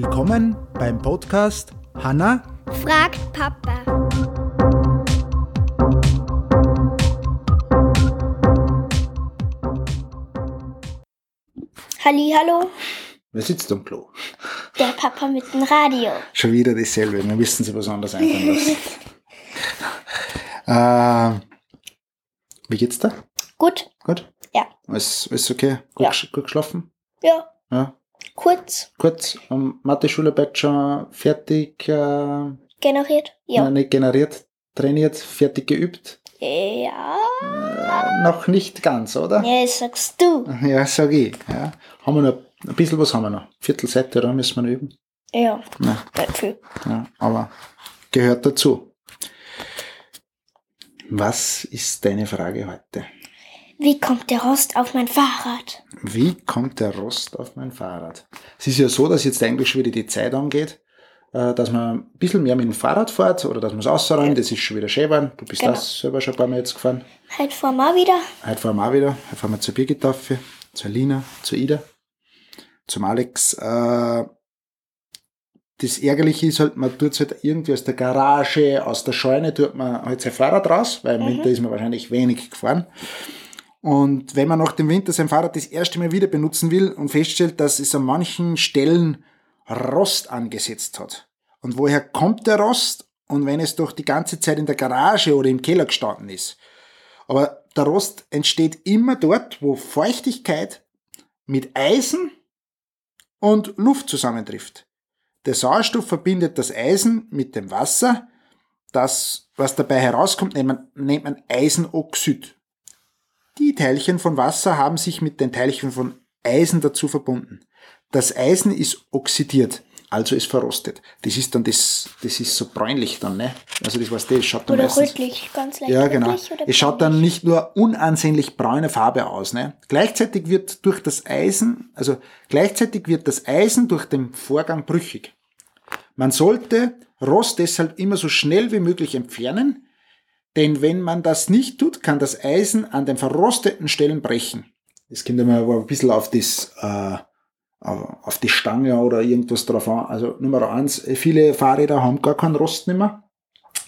Willkommen beim Podcast Hanna fragt Papa. Halli, hallo, Wer sitzt am Klo? der Papa mit dem Radio. Schon wieder dasselbe. Wir müssen sie was anderes einfallen lassen. äh, wie geht's dir? Gut, Gut? Ja. Alles, alles okay? Gut, Ja. gut geschlafen? ja, Ja. Kurz Kurz, Mathe-Schularbeit schon fertig, äh, generiert. Ja. nein, nicht generiert, trainiert, fertig geübt? Ja. Äh, noch nicht ganz, oder? Ja, sagst du. Ja, sag ich. Ja. Haben wir noch, ein bisschen was haben wir noch. Viertelseite, oder? Müssen wir noch üben. Ja, Ja. nicht viel. Ja, aber gehört dazu. Was ist deine Frage heute? Wie kommt der Rost auf mein Fahrrad? Wie kommt der Rost auf mein Fahrrad? Es ist ja so, dass jetzt eigentlich schon wieder die Zeit angeht, äh, dass man ein bisschen mehr mit dem Fahrrad fährt oder dass man es ausräumt. Das ist schon wieder schön geworden. Du bist Genau. das selber schon ein paar Mal jetzt gefahren. Halt vor mal wieder. Heute fahren wir auch wieder. Heute fahren wir zur Birgitaffe, zur Lina, zur Ida, zum Alex. Äh, das Ärgerliche ist halt, man tut es halt irgendwie aus der Garage, aus der Scheune, tut man halt sein Fahrrad raus, weil im Winter ist man wahrscheinlich wenig gefahren. Und wenn man nach dem Winter sein Fahrrad das erste Mal wieder benutzen will und feststellt, dass es an manchen Stellen Rost angesetzt hat. Und woher kommt der Rost? Und wenn es doch die ganze Zeit in der Garage oder im Keller gestanden ist. Aber der Rost entsteht immer dort, wo Feuchtigkeit mit Eisen und Luft zusammentrifft. Der Sauerstoff verbindet das Eisen mit dem Wasser. Das, was dabei herauskommt, nennt man, nennt man Eisenoxid. Die Teilchen von Wasser haben sich mit den Teilchen von Eisen dazu verbunden. Das Eisen ist oxidiert, also ist verrostet. Das ist dann das, das ist so bräunlich dann, ne? Also das weißt du, das schaut dann Oder meistens, rötlich, ganz leicht ja, genau. Es schaut dann nicht nur unansehnlich braune Farbe aus. Ne? Gleichzeitig wird durch das Eisen, also gleichzeitig wird das Eisen durch den Vorgang brüchig. Man sollte Rost deshalb immer so schnell wie möglich entfernen, denn wenn man das nicht tut, kann das Eisen an den verrosteten Stellen brechen. Das kommt immer ein bisschen auf das, äh, auf die Stange oder irgendwas drauf an. Also Nummer eins, viele Fahrräder haben gar keinen Rost mehr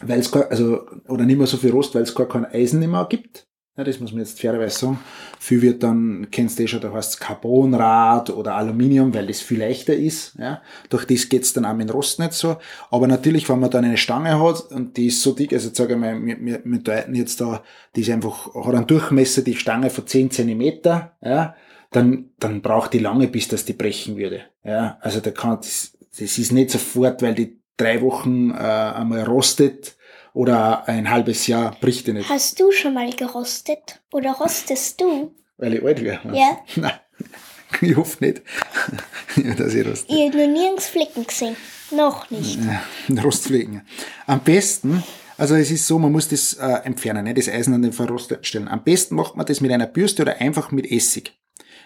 weil es also, oder nicht mehr so viel Rost, weil es gar kein Eisen mehr gibt. Ja, das muss man jetzt fairerweise sagen. Viel wird dann, kennst du eh schon, da heißt es Carbonrad oder Aluminium, weil das viel leichter ist. Ja. Durch das geht's dann auch mit dem Rost nicht so. Aber natürlich, wenn man dann eine Stange hat und die ist so dick, also jetzt sage ich mal, wir, wir, wir deuten jetzt da, die ist einfach, hat einen Durchmesser, die Stange von 10 Zentimeter, ja, dann, dann braucht die lange, bis das die brechen würde. Ja. Also da kann, das, das ist nicht sofort, weil die drei Wochen äh, einmal rostet oder ein halbes Jahr bricht die nicht, Hast du schon mal gerostet? Oder rostest du? weil ich alt wäre. Ja. Nein, ich hoffe nicht, dass ich roste. Ihr habt noch nirgends Flicken gesehen. Noch nicht. Ja, Rostflecken. Am besten, also es ist so, man muss das äh, entfernen, ne, das Eisen an den verrosteten Stellen. Am besten macht man das mit einer Bürste oder einfach mit Essig.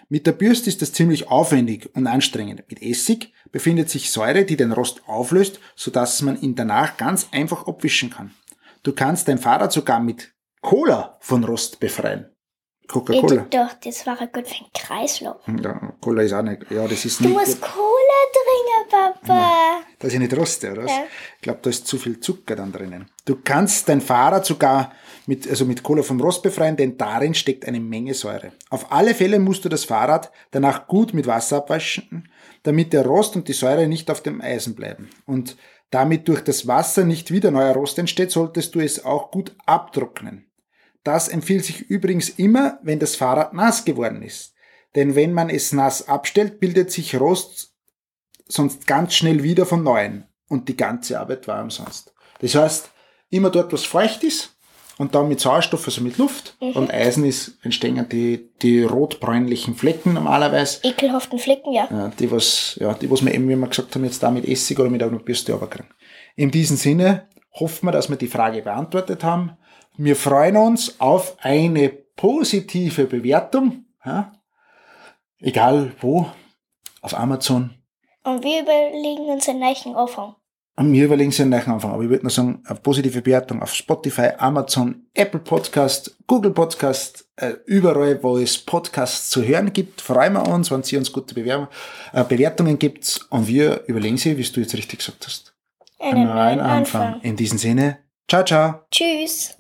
Mit der Bürste ist das ziemlich aufwendig und anstrengend. Mit Essig befindet sich Säure, die den Rost auflöst, sodass man ihn danach ganz einfach abwischen kann. Du kannst dein Fahrrad sogar mit Cola von Rost befreien. Coca-Cola. doch, das war gut für den Kreislauf. Ja, Cola ist auch nicht, ja, das ist Du nicht, musst Cola trinken, Papa. dass ich nicht roste, oder? Ja. Ich glaube, da ist zu viel Zucker dann drinnen. Du kannst dein Fahrrad sogar mit, also mit Cola vom Rost befreien, denn darin steckt eine Menge Säure. Auf alle Fälle musst du das Fahrrad danach gut mit Wasser abwaschen, damit der Rost und die Säure nicht auf dem Eisen bleiben. Und damit durch das Wasser nicht wieder neuer Rost entsteht, solltest du es auch gut abtrocknen. Das empfiehlt sich übrigens immer, wenn das Fahrrad nass geworden ist. Denn wenn man es nass abstellt, bildet sich Rost sonst ganz schnell wieder von neuem. Und die ganze Arbeit war umsonst. Das heißt, immer dort, was feucht ist, und dann mit Sauerstoff, also mit Luft, und Eisen ist, entstehen die, die rotbräunlichen Flecken normalerweise. Ekelhaften Flicken, ja. Ja, die was, ja, die was wir eben, wie wir gesagt haben, jetzt da mit Essig oder mit einer Bürste runterkriegen. In diesem Sinne hoffen wir, dass wir die Frage beantwortet haben. Wir freuen uns auf eine positive Bewertung, ja, egal wo, auf Amazon. Und wir überlegen uns einen neuen Anfang. Und wir überlegen sich einen neuen Anfang. Aber ich würde nur sagen, eine positive Bewertung auf Spotify, Amazon, Apple Podcast, Google Podcast, äh, überall, wo es Podcasts zu hören gibt, freuen wir uns, wenn Sie uns gute Bewerbung, äh, Bewertungen gibt. Und wir überlegen Sie, wie du jetzt richtig gesagt hast. Einen neuen Anfang. In diesem Sinne, ciao, ciao. Tschüss.